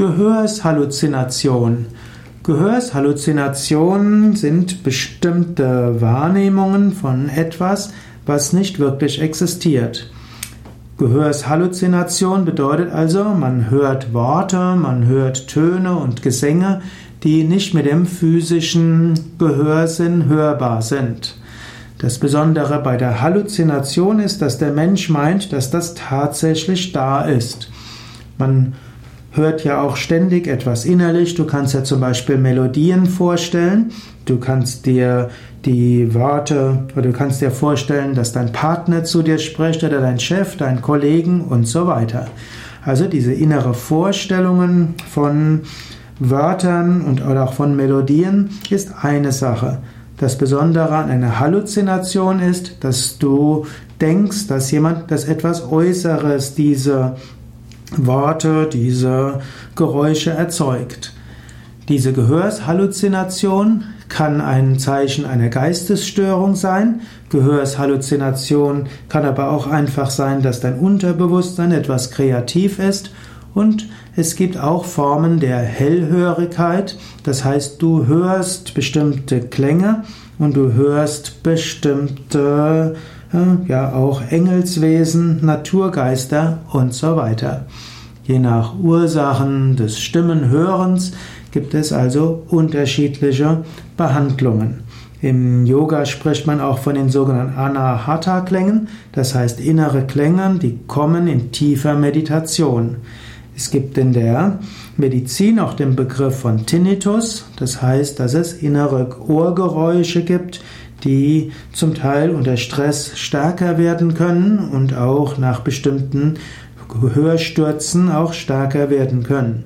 Gehörshalluzinationen. Gehörshalluzinationen sind bestimmte Wahrnehmungen von etwas, was nicht wirklich existiert. Gehörshalluzination bedeutet also, man hört Worte, man hört Töne und Gesänge, die nicht mit dem physischen Gehörsinn hörbar sind. Das Besondere bei der Halluzination ist, dass der Mensch meint, dass das tatsächlich da ist. Man hört ja auch ständig etwas innerlich. Du kannst ja zum Beispiel Melodien vorstellen. Du kannst dir die Worte oder du kannst dir vorstellen, dass dein Partner zu dir spricht oder dein Chef, dein Kollegen und so weiter. Also diese innere Vorstellungen von Wörtern und oder auch von Melodien ist eine Sache. Das Besondere an einer Halluzination ist, dass du denkst, dass jemand, dass etwas Äußeres diese Worte, diese Geräusche erzeugt. Diese Gehörshalluzination kann ein Zeichen einer Geistesstörung sein. Gehörshalluzination kann aber auch einfach sein, dass dein Unterbewusstsein etwas kreativ ist. Und es gibt auch Formen der Hellhörigkeit. Das heißt, du hörst bestimmte Klänge und du hörst bestimmte ja auch Engelswesen, Naturgeister und so weiter. Je nach Ursachen des Stimmenhörens gibt es also unterschiedliche Behandlungen. Im Yoga spricht man auch von den sogenannten Anahata-Klängen, das heißt innere Klänge, die kommen in tiefer Meditation. Es gibt in der Medizin auch den Begriff von Tinnitus, das heißt, dass es innere Ohrgeräusche gibt, die zum Teil unter Stress stärker werden können und auch nach bestimmten Hörstürzen auch stärker werden können.